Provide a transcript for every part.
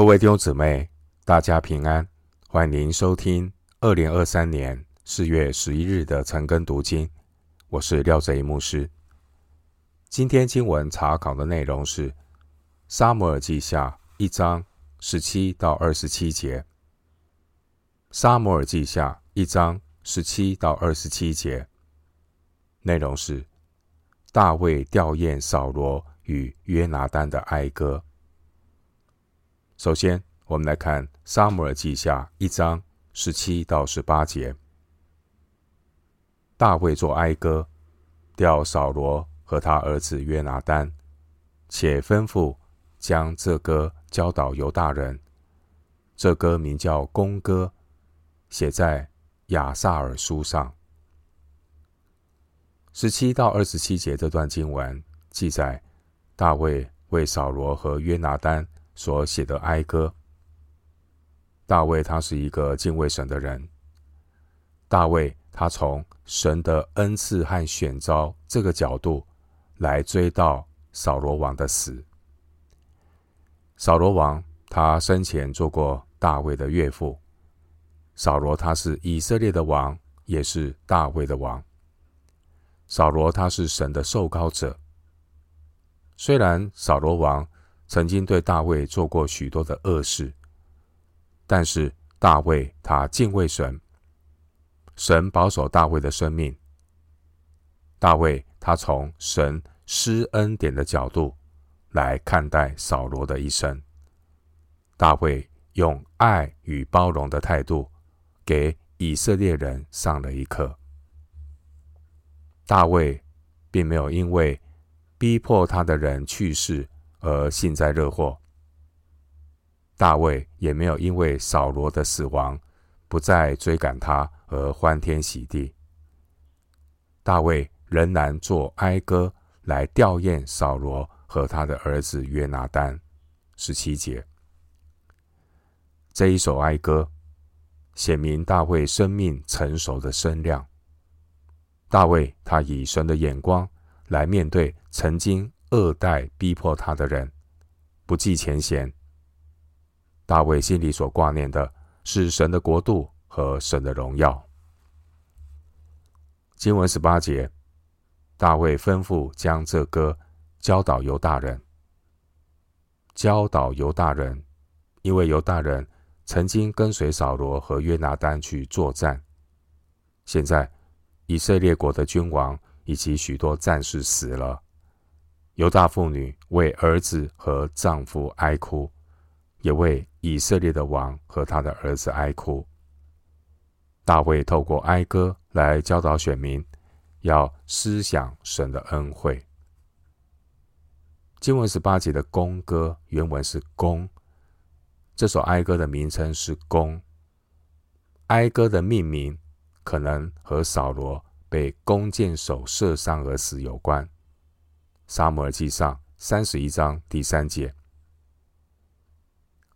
各位弟兄姊妹，大家平安，欢迎收听二零二三年四月十一日的晨更读经。我是廖泽一牧师。今天经文查考的内容是《撒摩尔记下》一章十七到二十七节。《撒摩尔记下》一章十七到二十七节内容是大卫吊唁扫罗与约拿单的哀歌。首先，我们来看《撒母耳记下》一章十七到十八节。大卫作哀歌，调扫罗和他儿子约拿单，且吩咐将这歌教导犹大人。这歌名叫《公歌》，写在亚萨尔书上。十七到二十七节这段经文记载，大卫为扫罗和约拿单。所写的哀歌。大卫他是一个敬畏神的人。大卫他从神的恩赐和选召这个角度来追悼扫罗王的死。扫罗王他生前做过大卫的岳父。扫罗他是以色列的王，也是大卫的王。扫罗他是神的受膏者。虽然扫罗王。曾经对大卫做过许多的恶事，但是大卫他敬畏神，神保守大卫的生命。大卫他从神施恩典的角度来看待扫罗的一生。大卫用爱与包容的态度给以色列人上了一课。大卫并没有因为逼迫他的人去世。而幸灾乐祸。大卫也没有因为扫罗的死亡不再追赶他而欢天喜地。大卫仍然作哀歌来吊唁扫罗和他的儿子约拿单。十七节，这一首哀歌显明大卫生命成熟的身量。大卫他以神的眼光来面对曾经。恶待逼迫他的人，不计前嫌。大卫心里所挂念的是神的国度和神的荣耀。经文十八节，大卫吩咐将这歌教导犹大人。教导犹大人，因为犹大人曾经跟随扫罗和约拿单去作战。现在以色列国的君王以及许多战士死了。犹大妇女为儿子和丈夫哀哭，也为以色列的王和他的儿子哀哭。大卫透过哀歌来教导选民，要思想神的恩惠。经文十八节的弓歌原文是弓，这首哀歌的名称是弓。哀歌的命名可能和扫罗被弓箭手射伤而死有关。撒母耳记上三十一章第三节，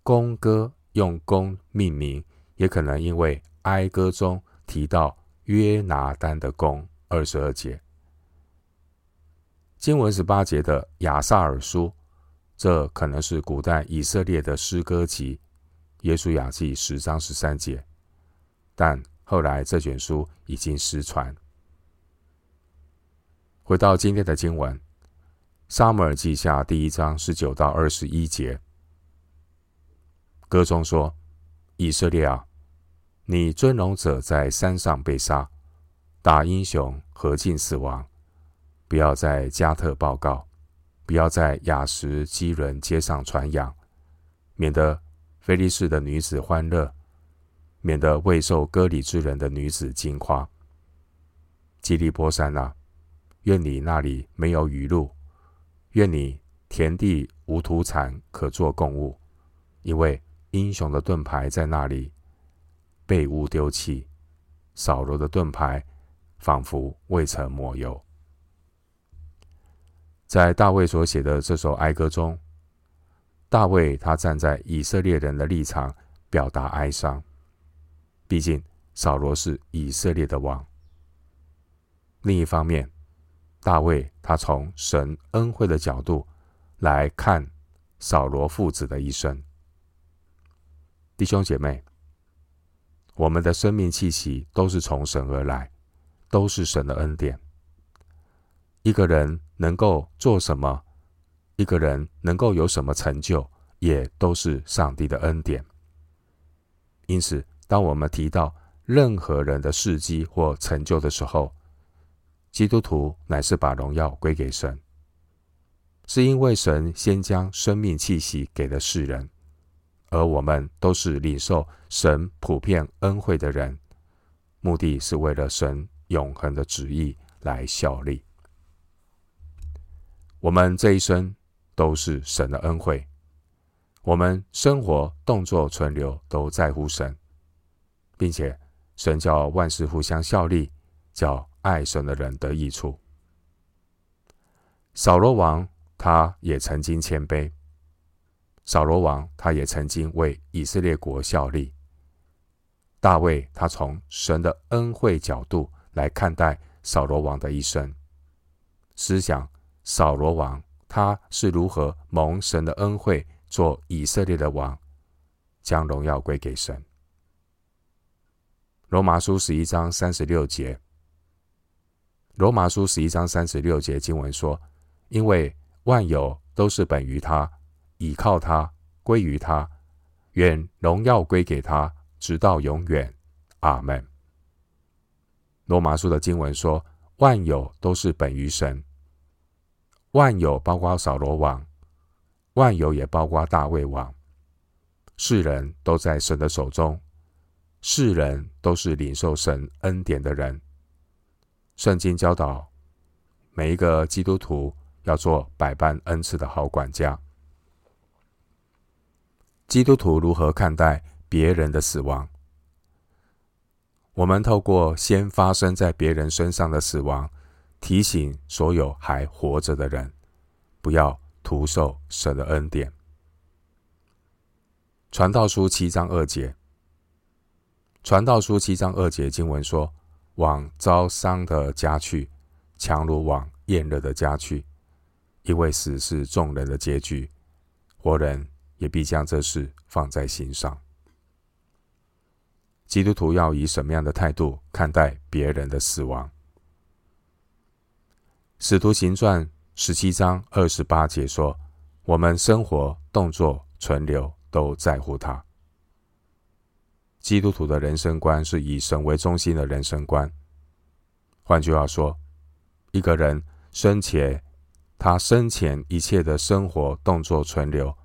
宫歌用弓命名，也可能因为哀歌中提到约拿单的弓。二十二节，经文十八节的亚萨尔书，这可能是古代以色列的诗歌集。耶稣雅记十章十三节，但后来这卷书已经失传。回到今天的经文。撒母耳记下第一章十九到二十一节，歌中说：“以色列啊，你尊荣者在山上被杀，大英雄何进死亡。不要在加特报告，不要在雅什基伦街上传扬，免得非利士的女子欢乐，免得未受割礼之人的女子惊夸。基利波山啊，愿你那里没有雨露。”愿你田地无土产可作供物，因为英雄的盾牌在那里被污丢弃，扫罗的盾牌仿佛未曾抹油。在大卫所写的这首哀歌中，大卫他站在以色列人的立场表达哀伤，毕竟扫罗是以色列的王。另一方面，大卫他从神恩惠的角度来看扫罗父子的一生，弟兄姐妹，我们的生命气息都是从神而来，都是神的恩典。一个人能够做什么，一个人能够有什么成就，也都是上帝的恩典。因此，当我们提到任何人的事迹或成就的时候，基督徒乃是把荣耀归给神，是因为神先将生命气息给了世人，而我们都是领受神普遍恩惠的人，目的是为了神永恒的旨意来效力。我们这一生都是神的恩惠，我们生活、动作、存留都在乎神，并且神叫万事互相效力，叫爱神的人得益处。扫罗王他也曾经谦卑，扫罗王他也曾经为以色列国效力。大卫他从神的恩惠角度来看待扫罗王的一生，思想。扫罗王他是如何蒙神的恩惠做以色列的王，将荣耀归给神。罗马书十一章三十六节，罗马书十一章三十六节经文说：“因为万有都是本于他，倚靠他，归于他，愿荣耀归给他，直到永远。”阿门。罗马书的经文说：“万有都是本于神。”万有包括扫罗王，万有也包括大卫王。世人都在神的手中，世人都是领受神恩典的人。圣经教导每一个基督徒要做百般恩赐的好管家。基督徒如何看待别人的死亡？我们透过先发生在别人身上的死亡。提醒所有还活着的人，不要徒受神的恩典。传道书七章二节，传道书七章二节经文说：“往遭伤的家去，强如往宴乐的家去，因为死是众人的结局，活人也必将这事放在心上。”基督徒要以什么样的态度看待别人的死亡？使徒行传十七章二十八节说：“我们生活、动作、存留都在乎他。”基督徒的人生观是以神为中心的人生观。换句话说，一个人生前，他生前一切的生活、动作、存留，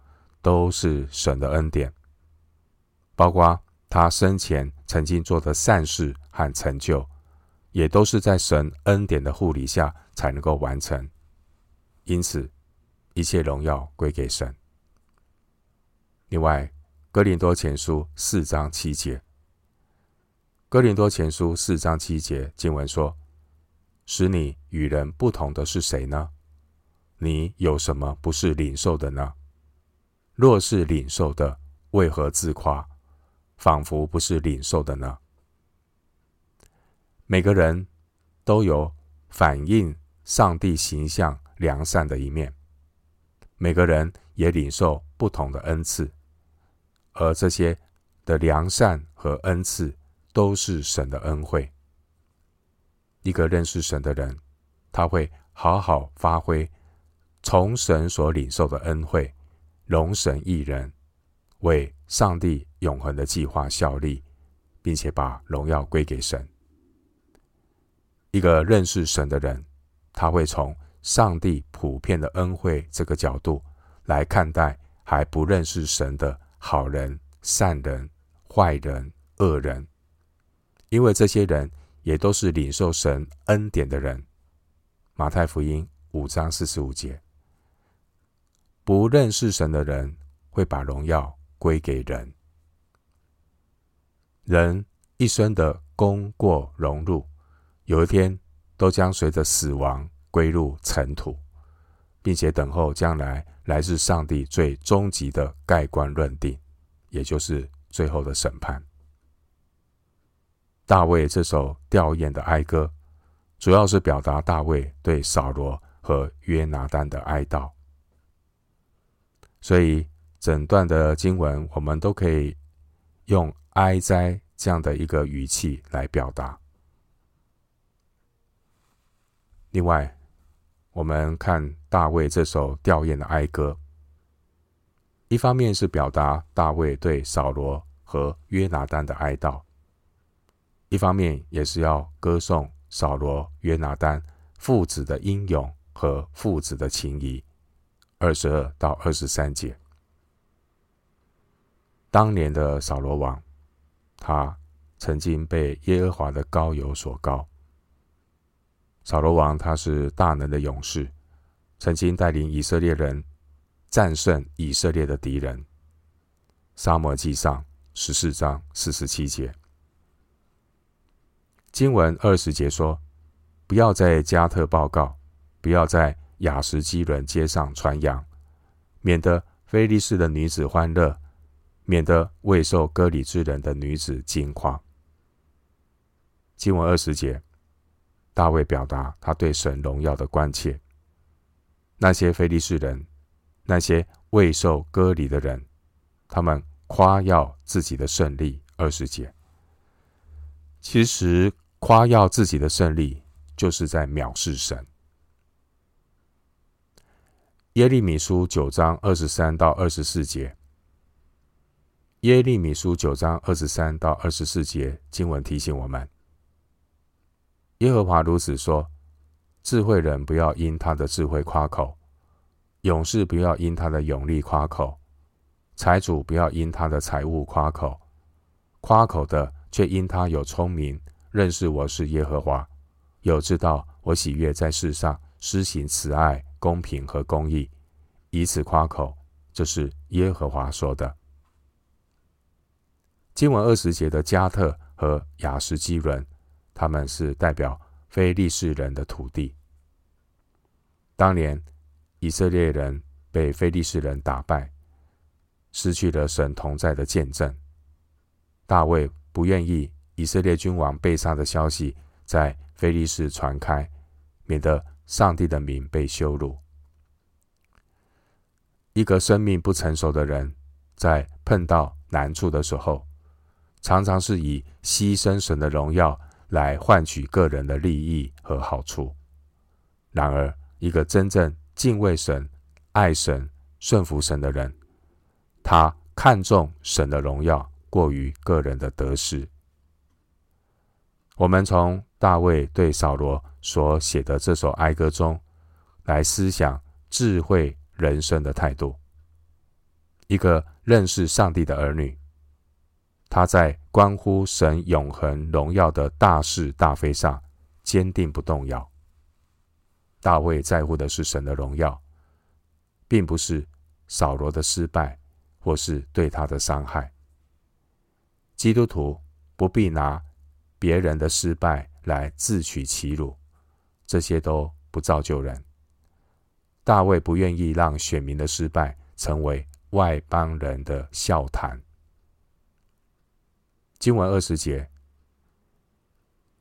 都是神的恩典，包括他生前曾经做的善事和成就。也都是在神恩典的护理下才能够完成，因此一切荣耀归给神。另外，哥林多前书四章七节，哥林多前书四章七节经文说：“使你与人不同的是谁呢？你有什么不是领受的呢？若是领受的，为何自夸，仿佛不是领受的呢？”每个人都有反映上帝形象良善的一面，每个人也领受不同的恩赐，而这些的良善和恩赐都是神的恩惠。一个认识神的人，他会好好发挥从神所领受的恩惠，荣神益人，为上帝永恒的计划效力，并且把荣耀归给神。一个认识神的人，他会从上帝普遍的恩惠这个角度来看待还不认识神的好人、善人、坏人、恶人，因为这些人也都是领受神恩典的人。马太福音五章四十五节，不认识神的人会把荣耀归给人，人一生的功过荣辱。有一天，都将随着死亡归入尘土，并且等候将来来自上帝最终极的盖棺论定，也就是最后的审判。大卫这首吊唁的哀歌，主要是表达大卫对扫罗和约拿单的哀悼。所以，整段的经文我们都可以用哀哉这样的一个语气来表达。另外，我们看大卫这首吊唁的哀歌，一方面是表达大卫对扫罗和约拿单的哀悼，一方面也是要歌颂扫罗、约拿单父子的英勇和父子的情谊。二十二到二十三节，当年的扫罗王，他曾经被耶和华的膏油所膏。扫罗王他是大能的勇士，曾经带领以色列人战胜以色列的敌人。撒母耳记上十四章四十七节，经文二十节说：“不要在加特报告，不要在雅什基伦街上传扬，免得非利士的女子欢乐，免得未受割礼之人的女子惊夸。”经文二十节。大卫表达他对神荣耀的关切。那些非利士人，那些未受割礼的人，他们夸耀自己的胜利。二十节，其实夸耀自己的胜利，就是在藐视神。耶利米书九章二十三到二十四节，耶利米书九章二十三到二十四节经文提醒我们。耶和华如此说：智慧人不要因他的智慧夸口，勇士不要因他的勇力夸口，财主不要因他的财物夸口，夸口的却因他有聪明，认识我是耶和华，有知道我喜悦在世上施行慈爱、公平和公义，以此夸口，这是耶和华说的。经文二十节的加特和亚实基伦。他们是代表非利士人的土地。当年以色列人被非利士人打败，失去了神同在的见证。大卫不愿意以色列君王被杀的消息在非利士传开，免得上帝的名被羞辱。一个生命不成熟的人，在碰到难处的时候，常常是以牺牲神的荣耀。来换取个人的利益和好处。然而，一个真正敬畏神、爱神、顺服神的人，他看重神的荣耀，过于个人的得失。我们从大卫对扫罗所写的这首哀歌中，来思想智慧人生的态度。一个认识上帝的儿女。他在关乎神永恒荣耀的大是大非上坚定不动摇。大卫在乎的是神的荣耀，并不是扫罗的失败或是对他的伤害。基督徒不必拿别人的失败来自取其辱，这些都不造就人。大卫不愿意让选民的失败成为外邦人的笑谈。经文二十节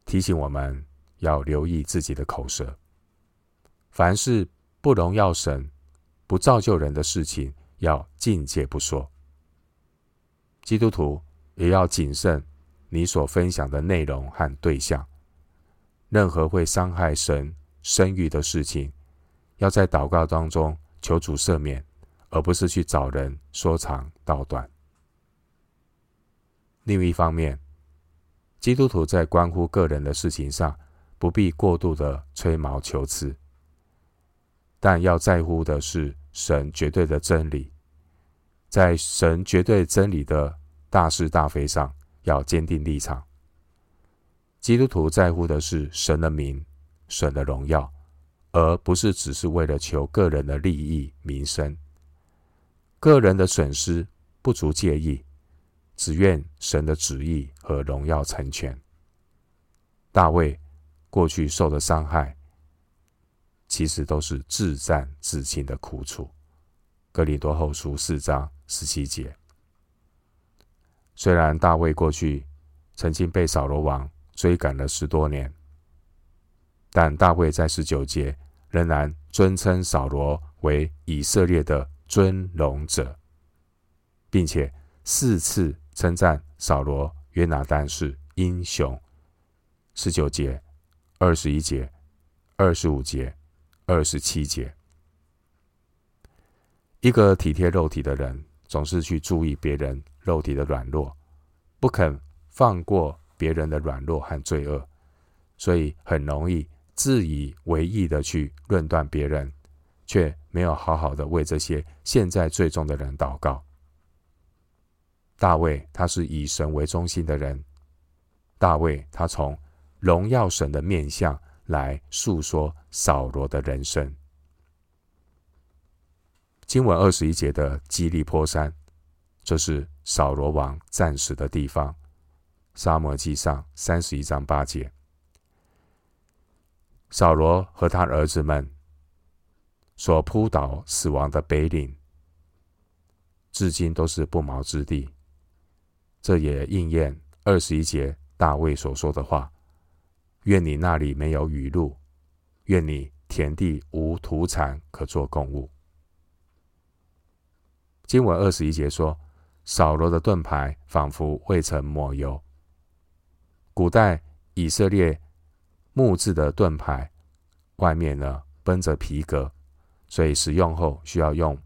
提醒我们要留意自己的口舌，凡是不荣耀神、不造就人的事情，要禁戒不说。基督徒也要谨慎你所分享的内容和对象，任何会伤害神声誉的事情，要在祷告当中求主赦免，而不是去找人说长道短。另一方面，基督徒在关乎个人的事情上，不必过度的吹毛求疵，但要在乎的是神绝对的真理，在神绝对真理的大是大非上，要坚定立场。基督徒在乎的是神的名、神的荣耀，而不是只是为了求个人的利益、名声。个人的损失不足介意。只愿神的旨意和荣耀成全。大卫过去受的伤害，其实都是自战自亲的苦楚。哥林多后书四章十七节。虽然大卫过去曾经被扫罗王追赶了十多年，但大卫在十九节仍然尊称扫罗为以色列的尊荣者，并且四次。称赞扫罗、约拿单是英雄。十九节、二十一节、二十五节、二十七节，一个体贴肉体的人，总是去注意别人肉体的软弱，不肯放过别人的软弱和罪恶，所以很容易自以为意的去论断别人，却没有好好的为这些现在罪中的人祷告。大卫他是以神为中心的人，大卫他从荣耀神的面相来诉说扫罗的人生。经文二十一节的基利波山，这是扫罗王战死的地方。撒母耳记上三十一章八节，扫罗和他儿子们所扑倒死亡的碑岭，至今都是不毛之地。这也应验二十一节大卫所说的话：“愿你那里没有雨露，愿你田地无土产可作供物。”经文二十一节说：“扫罗的盾牌仿佛未曾抹油。”古代以色列木质的盾牌外面呢，绷着皮革，所以使用后需要用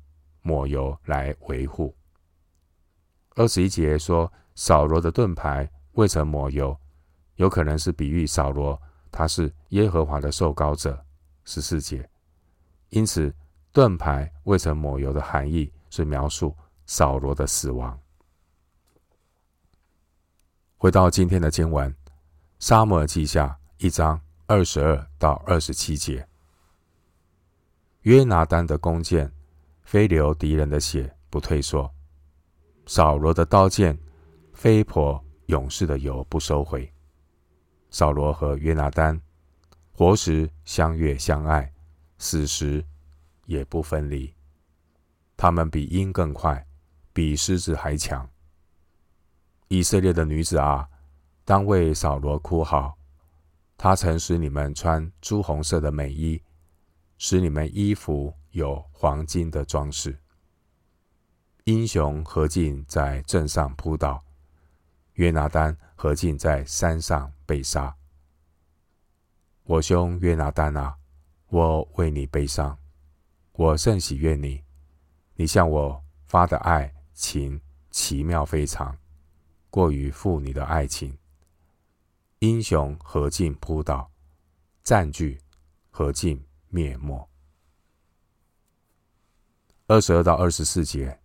抹油来维护。二十一节说。扫罗的盾牌未曾抹油，有可能是比喻扫罗他是耶和华的受膏者。十四节，因此盾牌未曾抹油的含义是描述扫罗的死亡。回到今天的经文，撒母耳记下一章二十二到二十七节，约拿单的弓箭非流敌人的血不退缩，扫罗的刀剑。非泼勇士的油不收回。扫罗和约拿单活时相悦相爱，死时也不分离。他们比鹰更快，比狮子还强。以色列的女子啊，当为扫罗哭号。他曾使你们穿朱红色的美衣，使你们衣服有黄金的装饰。英雄何进在镇上扑倒。约拿单何进在山上被杀。我兄约拿单啊，我为你悲伤，我甚喜悦你。你向我发的爱情奇妙非常，过于父女的爱情。英雄何进扑倒，占据何进灭没。二十二到二十四节，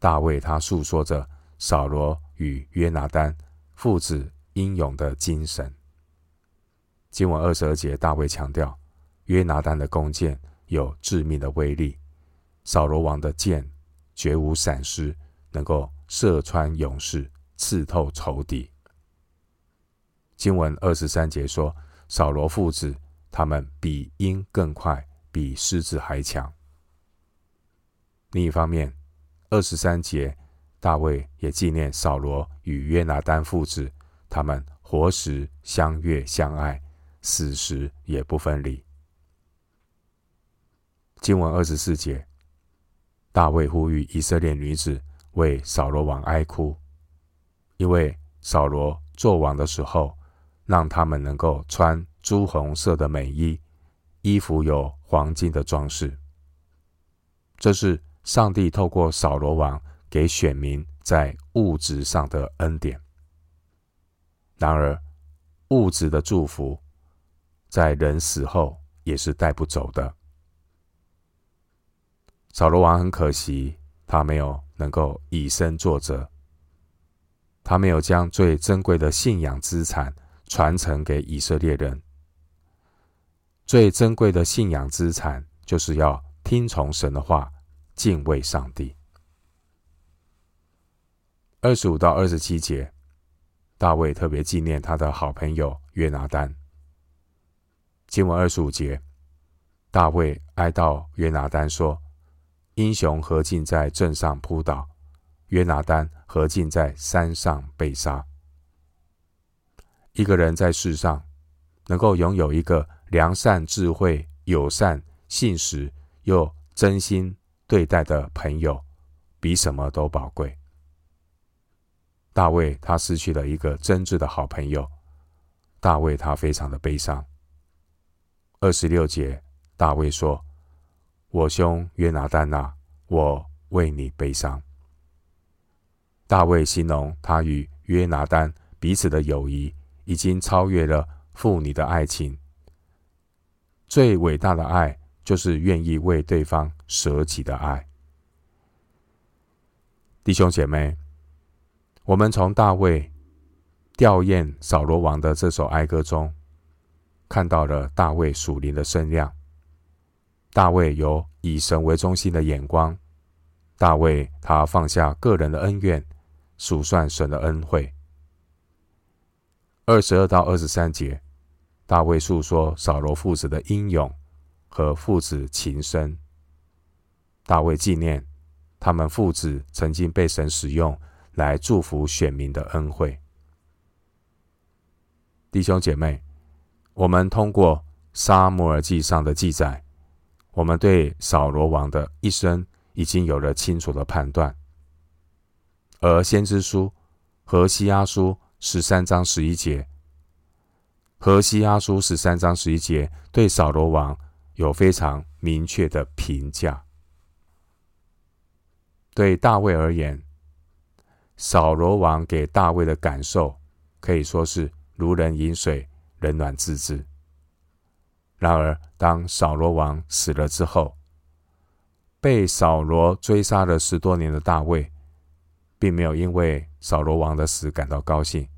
大卫他诉说着扫罗。与约拿单父子英勇的精神。经文二十二节，大卫强调约拿单的弓箭有致命的威力，扫罗王的箭绝无闪失，能够射穿勇士，刺透仇敌。经文二十三节说，扫罗父子他们比鹰更快，比狮子还强。另一方面，二十三节。大卫也纪念扫罗与约拿单父子，他们活时相悦相爱，死时也不分离。经文二十四节，大卫呼吁以色列女子为扫罗王哀哭，因为扫罗作王的时候，让他们能够穿朱红色的美衣，衣服有黄金的装饰。这是上帝透过扫罗王。给选民在物质上的恩典。然而，物质的祝福在人死后也是带不走的。扫罗王很可惜，他没有能够以身作则，他没有将最珍贵的信仰资产传承给以色列人。最珍贵的信仰资产，就是要听从神的话，敬畏上帝。二十五到二十七节，大卫特别纪念他的好朋友约拿单。经文二十五节，大卫哀悼约拿单说：“英雄何进在阵上扑倒，约拿单何进在山上被杀。”一个人在世上能够拥有一个良善、智慧、友善、信实又真心对待的朋友，比什么都宝贵。大卫他失去了一个真挚的好朋友，大卫他非常的悲伤。二十六节，大卫说：“我兄约拿单哪，我为你悲伤。”大卫形容他与约拿单彼此的友谊已经超越了父女的爱情。最伟大的爱就是愿意为对方舍己的爱。弟兄姐妹。我们从大卫吊唁扫罗王的这首哀歌中，看到了大卫属灵的身量。大卫有以神为中心的眼光。大卫他放下个人的恩怨，数算神的恩惠。二十二到二十三节，大卫述说扫罗父子的英勇和父子情深。大卫纪念他们父子曾经被神使用。来祝福选民的恩惠，弟兄姐妹，我们通过撒摩尔记上的记载，我们对扫罗王的一生已经有了清楚的判断。而先知书何西阿书十三章十一节，何西阿书十三章十一节对扫罗王有非常明确的评价。对大卫而言，扫罗王给大卫的感受可以说是如人饮水，冷暖自知。然而，当扫罗王死了之后，被扫罗追杀了十多年的大卫，并没有因为扫罗王的死感到高兴，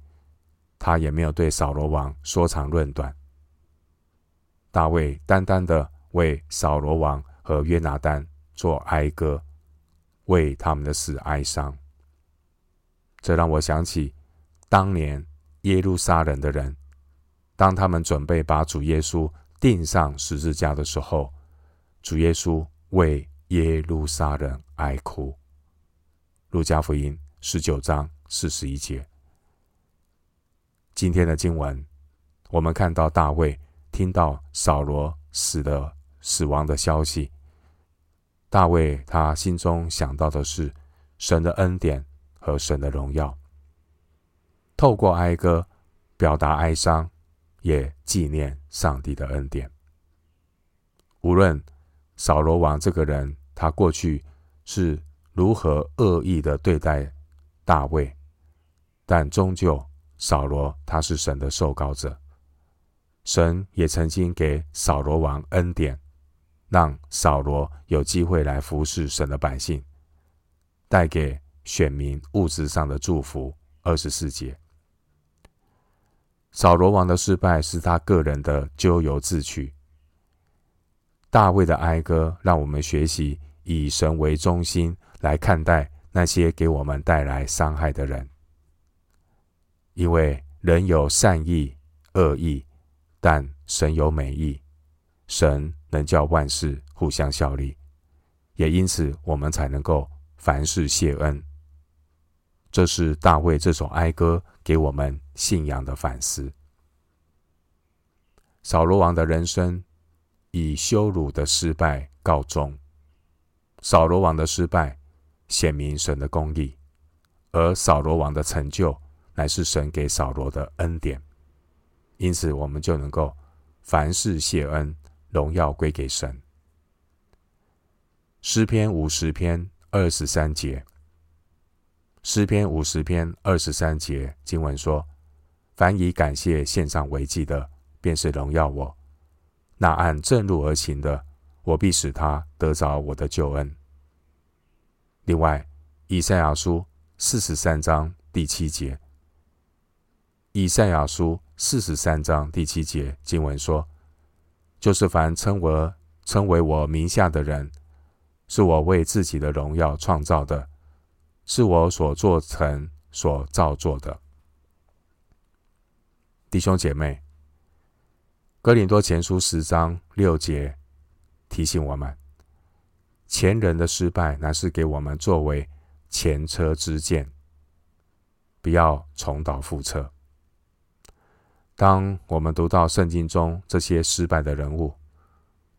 他也没有对扫罗王说长论短。大卫单单的为扫罗王和约拿单做哀歌，为他们的死哀伤。这让我想起当年耶路撒冷的人，当他们准备把主耶稣钉上十字架的时候，主耶稣为耶路撒冷哀哭。路加福音十九章四十一节。今天的经文，我们看到大卫听到扫罗死的死亡的消息，大卫他心中想到的是神的恩典。和神的荣耀，透过哀歌表达哀伤，也纪念上帝的恩典。无论扫罗王这个人，他过去是如何恶意的对待大卫，但终究扫罗他是神的受膏者。神也曾经给扫罗王恩典，让扫罗有机会来服侍神的百姓，带给。选民物质上的祝福。二十四节，扫罗王的失败是他个人的咎由自取。大卫的哀歌让我们学习以神为中心来看待那些给我们带来伤害的人，因为人有善意、恶意，但神有美意，神能叫万事互相效力，也因此我们才能够凡事谢恩。这是大卫这首哀歌给我们信仰的反思。扫罗王的人生以羞辱的失败告终。扫罗王的失败显明神的公义，而扫罗王的成就乃是神给扫罗的恩典。因此，我们就能够凡事谢恩，荣耀归给神。诗篇五十篇二十三节。诗篇五十篇二十三节经文说：“凡以感谢献上为祭的，便是荣耀我；那按正路而行的，我必使他得着我的救恩。”另外，以赛亚书四十三章第七节，以赛亚书四十三章第七节经文说：“就是凡称为称为我名下的人，是我为自己的荣耀创造的。”是我所做成、所造作的，弟兄姐妹。哥林多前书十章六节提醒我们：前人的失败，乃是给我们作为前车之鉴，不要重蹈覆辙。当我们读到圣经中这些失败的人物，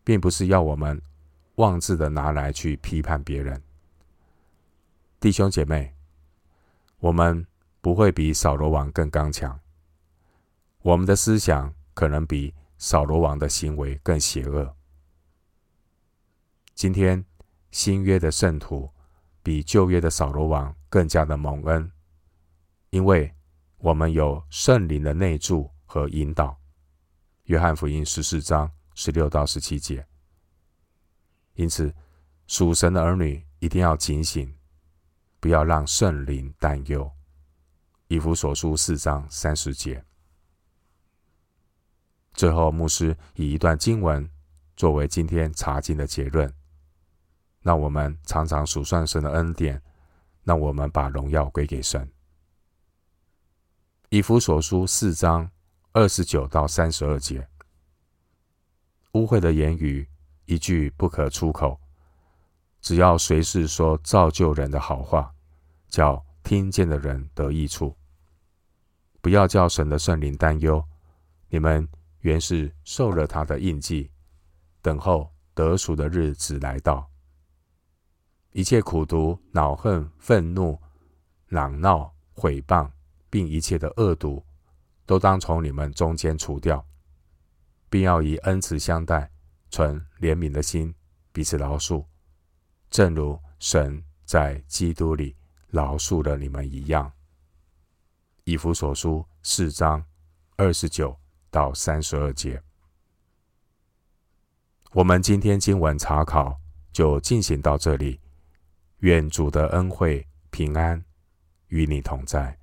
并不是要我们妄自的拿来去批判别人。弟兄姐妹，我们不会比扫罗王更刚强。我们的思想可能比扫罗王的行为更邪恶。今天新约的圣徒比旧约的扫罗王更加的蒙恩，因为我们有圣灵的内助和引导。约翰福音十四章十六到十七节。因此，属神的儿女一定要警醒，不要让圣灵担忧。以弗所书四章三十节。最后，牧师以一段经文作为今天查经的结论。让我们常常数算神的恩典，让我们把荣耀归给神。以弗所书四章二十九到三十二节：污秽的言语一句不可出口，只要随时说造就人的好话，叫听见的人得益处。不要叫神的圣灵担忧，你们原是受了他的印记，等候得赎的日子来到。一切苦毒、恼恨、愤怒、嚷闹、毁谤，并一切的恶毒，都当从你们中间除掉，并要以恩慈相待，存怜悯的心，彼此饶恕，正如神在基督里饶恕了你们一样。以弗所书四章二十九到三十二节，我们今天经文查考就进行到这里。愿主的恩惠平安与你同在。